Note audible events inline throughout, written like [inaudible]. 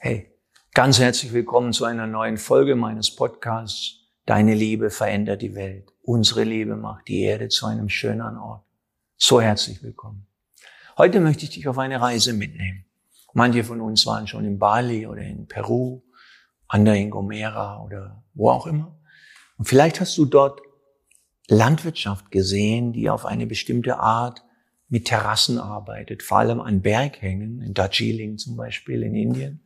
Hey, ganz herzlich willkommen zu einer neuen Folge meines Podcasts. Deine Liebe verändert die Welt. Unsere Liebe macht die Erde zu einem schöneren Ort. So herzlich willkommen. Heute möchte ich dich auf eine Reise mitnehmen. Manche von uns waren schon in Bali oder in Peru, andere in Gomera oder wo auch immer. Und vielleicht hast du dort Landwirtschaft gesehen, die auf eine bestimmte Art mit Terrassen arbeitet, vor allem an Berghängen, in Darjeeling zum Beispiel in Indien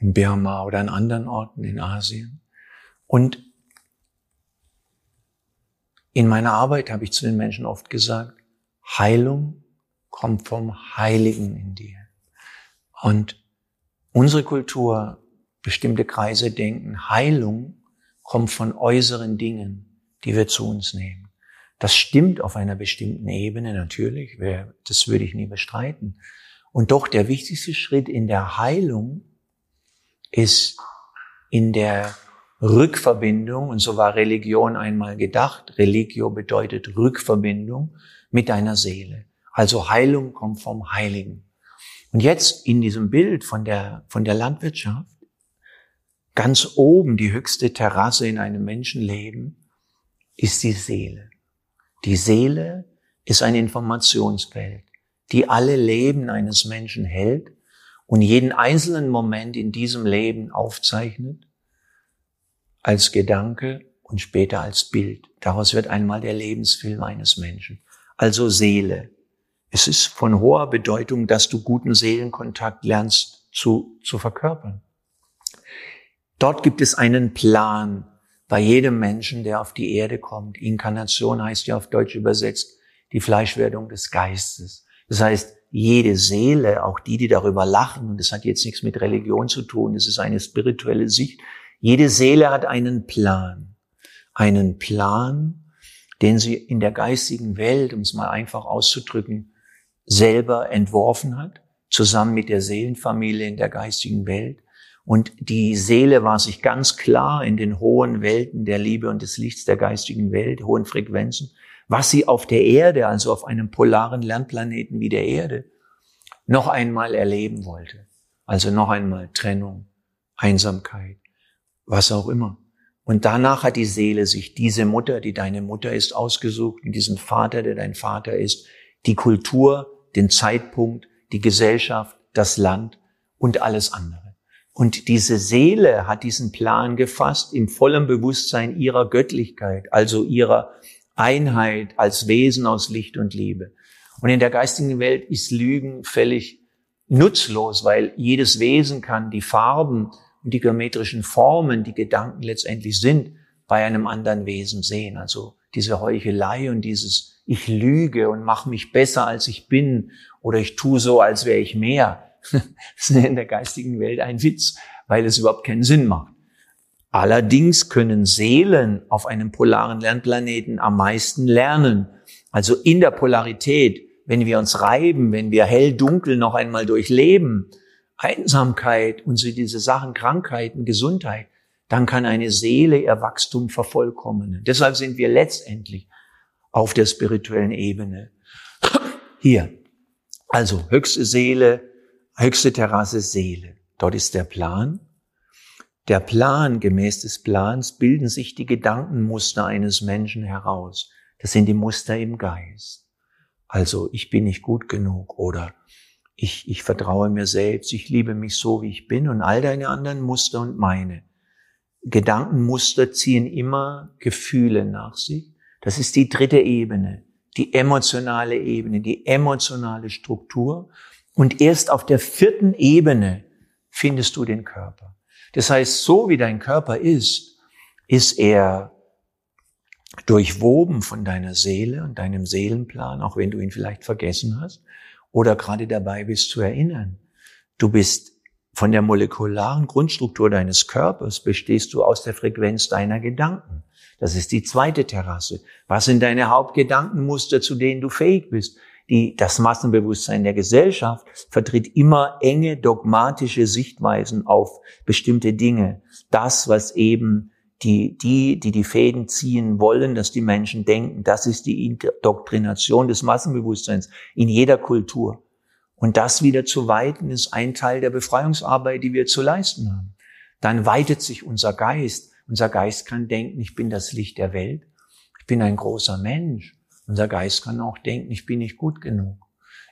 in Burma oder an anderen Orten in Asien. Und in meiner Arbeit habe ich zu den Menschen oft gesagt, Heilung kommt vom Heiligen in dir. Und unsere Kultur, bestimmte Kreise denken, Heilung kommt von äußeren Dingen, die wir zu uns nehmen. Das stimmt auf einer bestimmten Ebene natürlich, das würde ich nie bestreiten. Und doch der wichtigste Schritt in der Heilung ist in der Rückverbindung, und so war Religion einmal gedacht, Religio bedeutet Rückverbindung mit deiner Seele. Also Heilung kommt vom Heiligen. Und jetzt in diesem Bild von der, von der Landwirtschaft, ganz oben die höchste Terrasse in einem Menschenleben, ist die Seele. Die Seele ist ein Informationsfeld die alle Leben eines Menschen hält und jeden einzelnen Moment in diesem Leben aufzeichnet, als Gedanke und später als Bild. Daraus wird einmal der Lebensfilm eines Menschen. Also Seele. Es ist von hoher Bedeutung, dass du guten Seelenkontakt lernst zu, zu verkörpern. Dort gibt es einen Plan bei jedem Menschen, der auf die Erde kommt. Inkarnation heißt ja auf Deutsch übersetzt die Fleischwerdung des Geistes. Das heißt, jede Seele, auch die, die darüber lachen, und das hat jetzt nichts mit Religion zu tun, das ist eine spirituelle Sicht, jede Seele hat einen Plan. Einen Plan, den sie in der geistigen Welt, um es mal einfach auszudrücken, selber entworfen hat, zusammen mit der Seelenfamilie in der geistigen Welt. Und die Seele war sich ganz klar in den hohen Welten der Liebe und des Lichts der geistigen Welt, hohen Frequenzen, was sie auf der Erde, also auf einem polaren Lernplaneten wie der Erde, noch einmal erleben wollte. Also noch einmal Trennung, Einsamkeit, was auch immer. Und danach hat die Seele sich diese Mutter, die deine Mutter ist, ausgesucht und diesen Vater, der dein Vater ist, die Kultur, den Zeitpunkt, die Gesellschaft, das Land und alles andere. Und diese Seele hat diesen Plan gefasst im vollen Bewusstsein ihrer Göttlichkeit, also ihrer Einheit als Wesen aus Licht und Liebe. Und in der geistigen Welt ist Lügen völlig nutzlos, weil jedes Wesen kann die Farben und die geometrischen Formen, die Gedanken letztendlich sind, bei einem anderen Wesen sehen. Also diese Heuchelei und dieses Ich lüge und mache mich besser als ich bin oder ich tue so, als wäre ich mehr. Das [laughs] ist in der geistigen Welt ein Witz, weil es überhaupt keinen Sinn macht. Allerdings können Seelen auf einem polaren Lernplaneten am meisten lernen. Also in der Polarität, wenn wir uns reiben, wenn wir hell-dunkel noch einmal durchleben, Einsamkeit und so diese Sachen, Krankheiten, Gesundheit, dann kann eine Seele ihr Wachstum vervollkommnen. Deshalb sind wir letztendlich auf der spirituellen Ebene. Hier. Also höchste Seele, höchste Terrasse Seele. Dort ist der Plan der Plan, gemäß des Plans, bilden sich die Gedankenmuster eines Menschen heraus. Das sind die Muster im Geist. Also, ich bin nicht gut genug oder ich, ich vertraue mir selbst, ich liebe mich so, wie ich bin und all deine anderen Muster und meine. Gedankenmuster ziehen immer Gefühle nach sich. Das ist die dritte Ebene, die emotionale Ebene, die emotionale Struktur. Und erst auf der vierten Ebene findest du den Körper. Das heißt, so wie dein Körper ist, ist er durchwoben von deiner Seele und deinem Seelenplan, auch wenn du ihn vielleicht vergessen hast oder gerade dabei bist zu erinnern. Du bist von der molekularen Grundstruktur deines Körpers bestehst du aus der Frequenz deiner Gedanken. Das ist die zweite Terrasse. Was sind deine Hauptgedankenmuster, zu denen du fähig bist? Die, das Massenbewusstsein der Gesellschaft vertritt immer enge dogmatische Sichtweisen auf bestimmte Dinge. Das, was eben die, die, die die Fäden ziehen wollen, dass die Menschen denken, das ist die Indoktrination des Massenbewusstseins in jeder Kultur. Und das wieder zu weiten, ist ein Teil der Befreiungsarbeit, die wir zu leisten haben. Dann weitet sich unser Geist. Unser Geist kann denken, ich bin das Licht der Welt. Ich bin ein großer Mensch. Unser Geist kann auch denken, ich bin nicht gut genug.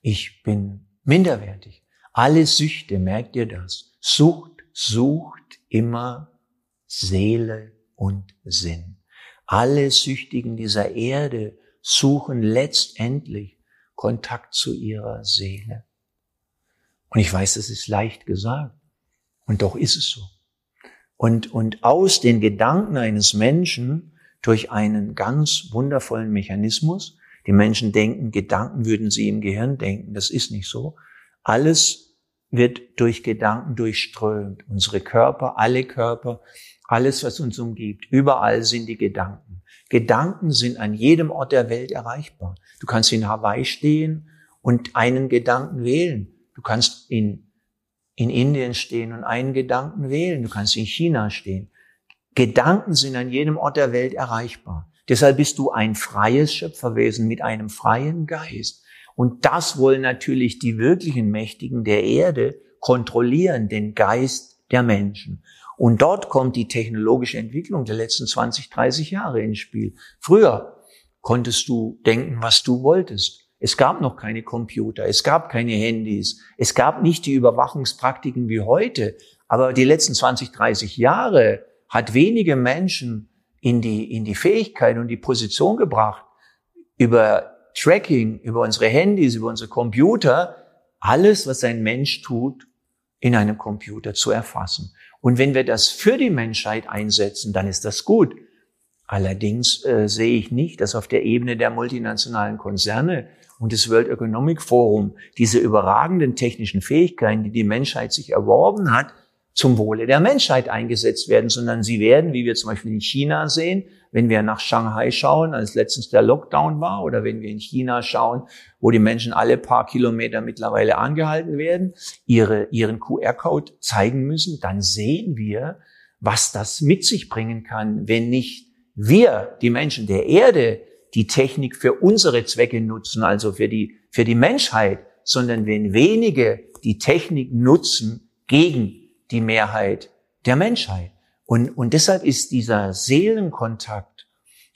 Ich bin minderwertig. Alle Süchte, merkt ihr das? Sucht sucht immer Seele und Sinn. Alle Süchtigen dieser Erde suchen letztendlich Kontakt zu ihrer Seele. Und ich weiß, das ist leicht gesagt. Und doch ist es so. Und, und aus den Gedanken eines Menschen durch einen ganz wundervollen Mechanismus, die Menschen denken, Gedanken würden sie im Gehirn denken, das ist nicht so. Alles wird durch Gedanken durchströmt. Unsere Körper, alle Körper, alles, was uns umgibt, überall sind die Gedanken. Gedanken sind an jedem Ort der Welt erreichbar. Du kannst in Hawaii stehen und einen Gedanken wählen. Du kannst in, in Indien stehen und einen Gedanken wählen. Du kannst in China stehen. Gedanken sind an jedem Ort der Welt erreichbar. Deshalb bist du ein freies Schöpferwesen mit einem freien Geist. Und das wollen natürlich die wirklichen Mächtigen der Erde kontrollieren, den Geist der Menschen. Und dort kommt die technologische Entwicklung der letzten 20, 30 Jahre ins Spiel. Früher konntest du denken, was du wolltest. Es gab noch keine Computer, es gab keine Handys, es gab nicht die Überwachungspraktiken wie heute. Aber die letzten 20, 30 Jahre hat wenige Menschen in die, in die Fähigkeit und die Position gebracht, über Tracking, über unsere Handys, über unsere Computer, alles, was ein Mensch tut, in einem Computer zu erfassen. Und wenn wir das für die Menschheit einsetzen, dann ist das gut. Allerdings äh, sehe ich nicht, dass auf der Ebene der multinationalen Konzerne und des World Economic Forum diese überragenden technischen Fähigkeiten, die die Menschheit sich erworben hat, zum Wohle der Menschheit eingesetzt werden, sondern sie werden, wie wir zum Beispiel in China sehen, wenn wir nach Shanghai schauen, als letztens der Lockdown war, oder wenn wir in China schauen, wo die Menschen alle paar Kilometer mittlerweile angehalten werden, ihre, ihren QR-Code zeigen müssen, dann sehen wir, was das mit sich bringen kann, wenn nicht wir, die Menschen der Erde, die Technik für unsere Zwecke nutzen, also für die, für die Menschheit, sondern wenn wenige die Technik nutzen gegen die Mehrheit der Menschheit. Und, und deshalb ist dieser Seelenkontakt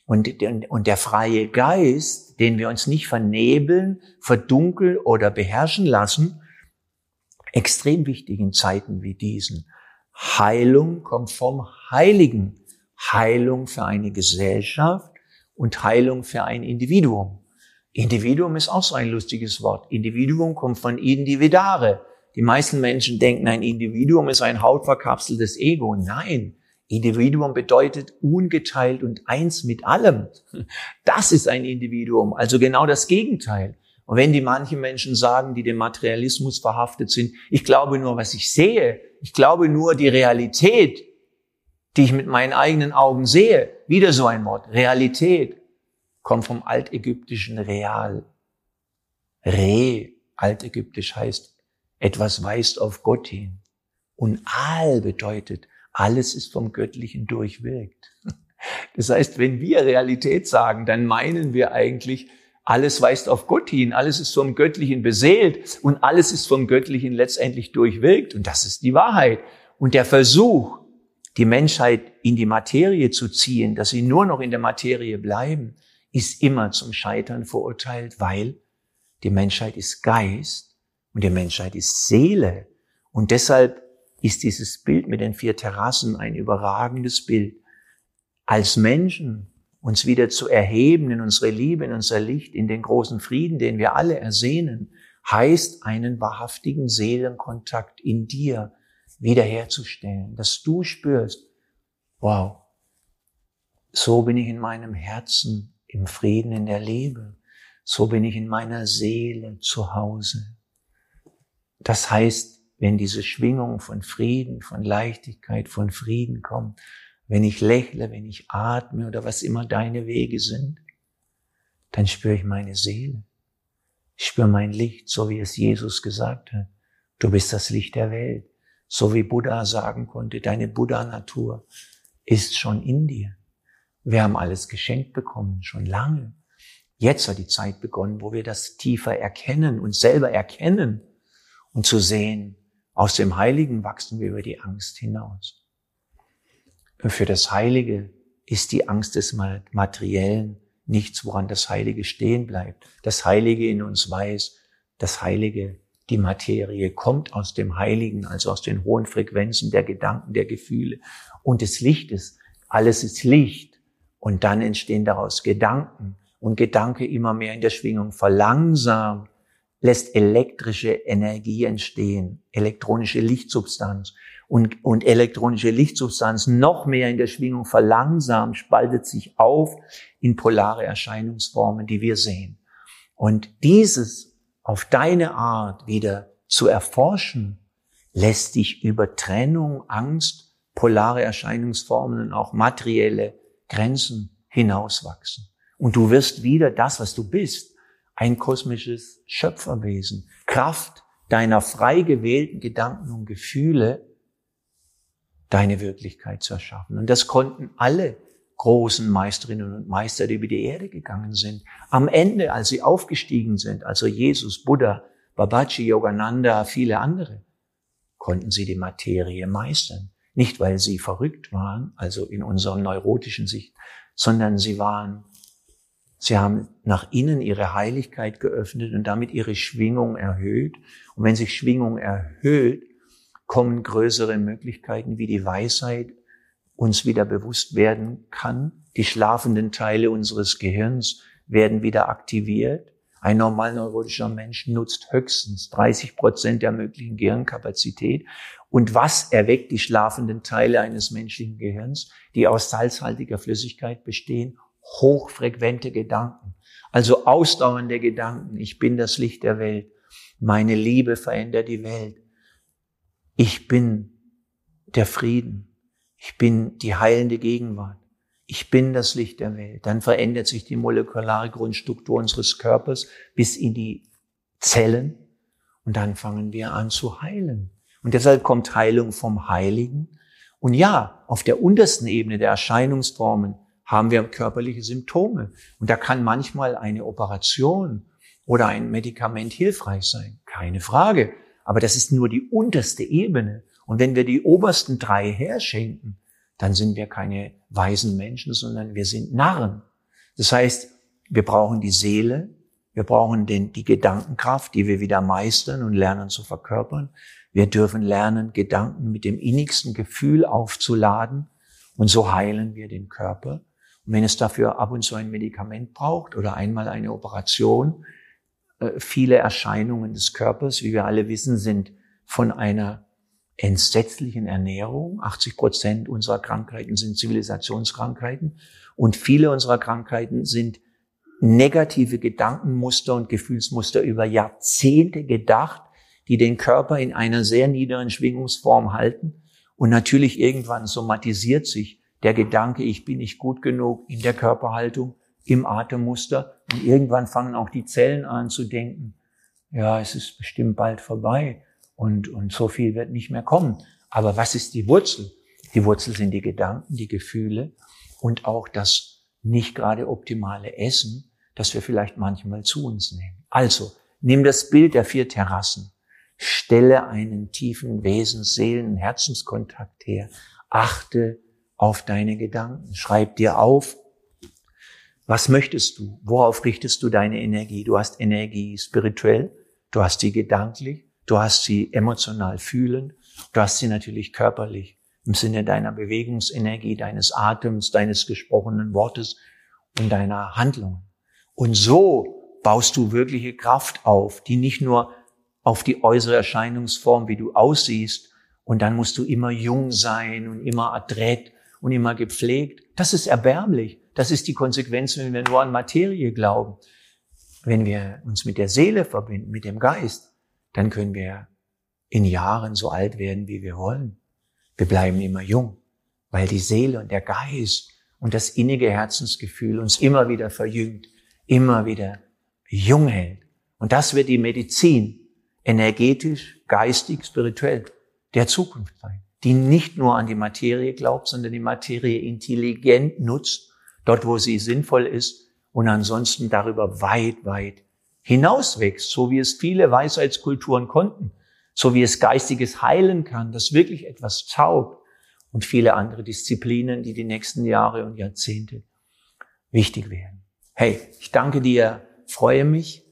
und, und der freie Geist, den wir uns nicht vernebeln, verdunkeln oder beherrschen lassen, extrem wichtig in Zeiten wie diesen. Heilung kommt vom Heiligen. Heilung für eine Gesellschaft und Heilung für ein Individuum. Individuum ist auch so ein lustiges Wort. Individuum kommt von individare. Die meisten Menschen denken, ein Individuum ist ein hautverkapseltes Ego. Nein, Individuum bedeutet ungeteilt und eins mit allem. Das ist ein Individuum, also genau das Gegenteil. Und wenn die manchen Menschen sagen, die dem Materialismus verhaftet sind, ich glaube nur, was ich sehe, ich glaube nur die Realität, die ich mit meinen eigenen Augen sehe, wieder so ein Wort, Realität, kommt vom altägyptischen Real. Re, altägyptisch heißt etwas weist auf Gott hin. Und Al bedeutet, alles ist vom Göttlichen durchwirkt. [laughs] Das heißt, wenn wir Realität sagen, dann meinen wir eigentlich, alles weist auf Gott hin, alles ist vom Göttlichen beseelt und alles ist vom Göttlichen letztendlich durchwirkt. Und das ist die Wahrheit. Und der Versuch, die Menschheit in die Materie zu ziehen, dass sie nur noch in der Materie bleiben, ist immer zum Scheitern verurteilt, weil die Menschheit ist Geist und die Menschheit ist Seele. Und deshalb ist dieses Bild mit den vier Terrassen ein überragendes Bild. Als Menschen uns wieder zu erheben in unsere Liebe, in unser Licht, in den großen Frieden, den wir alle ersehnen, heißt einen wahrhaftigen Seelenkontakt in dir wiederherzustellen, dass du spürst, wow, so bin ich in meinem Herzen im Frieden, in der Liebe, so bin ich in meiner Seele zu Hause. Das heißt, wenn diese Schwingung von Frieden, von Leichtigkeit, von Frieden kommt, wenn ich lächle, wenn ich atme oder was immer deine Wege sind, dann spüre ich meine Seele. Ich spüre mein Licht, so wie es Jesus gesagt hat. Du bist das Licht der Welt. So wie Buddha sagen konnte, deine Buddha-Natur ist schon in dir. Wir haben alles geschenkt bekommen, schon lange. Jetzt hat die Zeit begonnen, wo wir das tiefer erkennen und selber erkennen und zu sehen, aus dem Heiligen wachsen wir über die Angst hinaus. Für das Heilige ist die Angst des Materiellen nichts, woran das Heilige stehen bleibt. Das Heilige in uns weiß, das Heilige, die Materie kommt aus dem Heiligen, also aus den hohen Frequenzen der Gedanken, der Gefühle und des Lichtes. Alles ist Licht. Und dann entstehen daraus Gedanken und Gedanke immer mehr in der Schwingung verlangsamt lässt elektrische Energie entstehen, elektronische Lichtsubstanz. Und, und elektronische Lichtsubstanz noch mehr in der Schwingung verlangsamt, spaltet sich auf in polare Erscheinungsformen, die wir sehen. Und dieses auf deine Art wieder zu erforschen, lässt dich über Trennung, Angst, polare Erscheinungsformen und auch materielle Grenzen hinauswachsen. Und du wirst wieder das, was du bist, ein kosmisches Schöpferwesen. Kraft deiner frei gewählten Gedanken und Gefühle, deine Wirklichkeit zu erschaffen. Und das konnten alle großen Meisterinnen und Meister, die über die Erde gegangen sind. Am Ende, als sie aufgestiegen sind, also Jesus, Buddha, Babaji, Yogananda, viele andere, konnten sie die Materie meistern. Nicht, weil sie verrückt waren, also in unserer neurotischen Sicht, sondern sie waren Sie haben nach innen ihre Heiligkeit geöffnet und damit ihre Schwingung erhöht. Und wenn sich Schwingung erhöht, kommen größere Möglichkeiten, wie die Weisheit uns wieder bewusst werden kann. Die schlafenden Teile unseres Gehirns werden wieder aktiviert. Ein normal neurotischer Mensch nutzt höchstens 30 Prozent der möglichen Gehirnkapazität. Und was erweckt die schlafenden Teile eines menschlichen Gehirns, die aus salzhaltiger Flüssigkeit bestehen? Hochfrequente Gedanken, also ausdauernde Gedanken. Ich bin das Licht der Welt. Meine Liebe verändert die Welt. Ich bin der Frieden. Ich bin die heilende Gegenwart. Ich bin das Licht der Welt. Dann verändert sich die molekulare Grundstruktur unseres Körpers bis in die Zellen. Und dann fangen wir an zu heilen. Und deshalb kommt Heilung vom Heiligen. Und ja, auf der untersten Ebene der Erscheinungsformen haben wir körperliche Symptome. Und da kann manchmal eine Operation oder ein Medikament hilfreich sein. Keine Frage. Aber das ist nur die unterste Ebene. Und wenn wir die obersten drei herschenken, dann sind wir keine weisen Menschen, sondern wir sind Narren. Das heißt, wir brauchen die Seele, wir brauchen den, die Gedankenkraft, die wir wieder meistern und lernen zu verkörpern. Wir dürfen lernen, Gedanken mit dem innigsten Gefühl aufzuladen und so heilen wir den Körper. Und wenn es dafür ab und zu ein Medikament braucht oder einmal eine Operation, äh, viele Erscheinungen des Körpers, wie wir alle wissen, sind von einer entsetzlichen Ernährung. 80 Prozent unserer Krankheiten sind Zivilisationskrankheiten und viele unserer Krankheiten sind negative Gedankenmuster und Gefühlsmuster über Jahrzehnte gedacht, die den Körper in einer sehr niederen Schwingungsform halten und natürlich irgendwann somatisiert sich der Gedanke, ich bin nicht gut genug in der Körperhaltung, im Atemmuster. Und irgendwann fangen auch die Zellen an zu denken, ja, es ist bestimmt bald vorbei und, und so viel wird nicht mehr kommen. Aber was ist die Wurzel? Die Wurzel sind die Gedanken, die Gefühle und auch das nicht gerade optimale Essen, das wir vielleicht manchmal zu uns nehmen. Also, nimm das Bild der vier Terrassen. Stelle einen tiefen Wesens-, Seelen-, Herzenskontakt her. Achte auf deine Gedanken. Schreib dir auf, was möchtest du? Worauf richtest du deine Energie? Du hast Energie spirituell, du hast sie gedanklich, du hast sie emotional fühlend, du hast sie natürlich körperlich im Sinne deiner Bewegungsenergie, deines Atems, deines gesprochenen Wortes und deiner Handlungen. Und so baust du wirkliche Kraft auf, die nicht nur auf die äußere Erscheinungsform, wie du aussiehst, und dann musst du immer jung sein und immer adrett und immer gepflegt. Das ist erbärmlich. Das ist die Konsequenz, wenn wir nur an Materie glauben. Wenn wir uns mit der Seele verbinden, mit dem Geist, dann können wir in Jahren so alt werden, wie wir wollen. Wir bleiben immer jung, weil die Seele und der Geist und das innige Herzensgefühl uns immer wieder verjüngt, immer wieder jung hält. Und das wird die Medizin energetisch, geistig, spirituell der Zukunft sein die nicht nur an die Materie glaubt, sondern die Materie intelligent nutzt, dort wo sie sinnvoll ist und ansonsten darüber weit, weit hinauswächst, so wie es viele Weisheitskulturen konnten. so wie es geistiges heilen kann, das wirklich etwas taugt und viele andere Disziplinen, die die nächsten Jahre und Jahrzehnte wichtig werden. Hey, ich danke dir, freue mich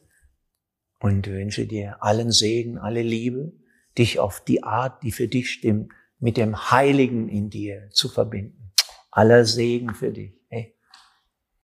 und wünsche dir allen Segen, alle Liebe, dich auf die Art, die für dich stimmt, mit dem Heiligen in dir zu verbinden. Aller Segen für dich.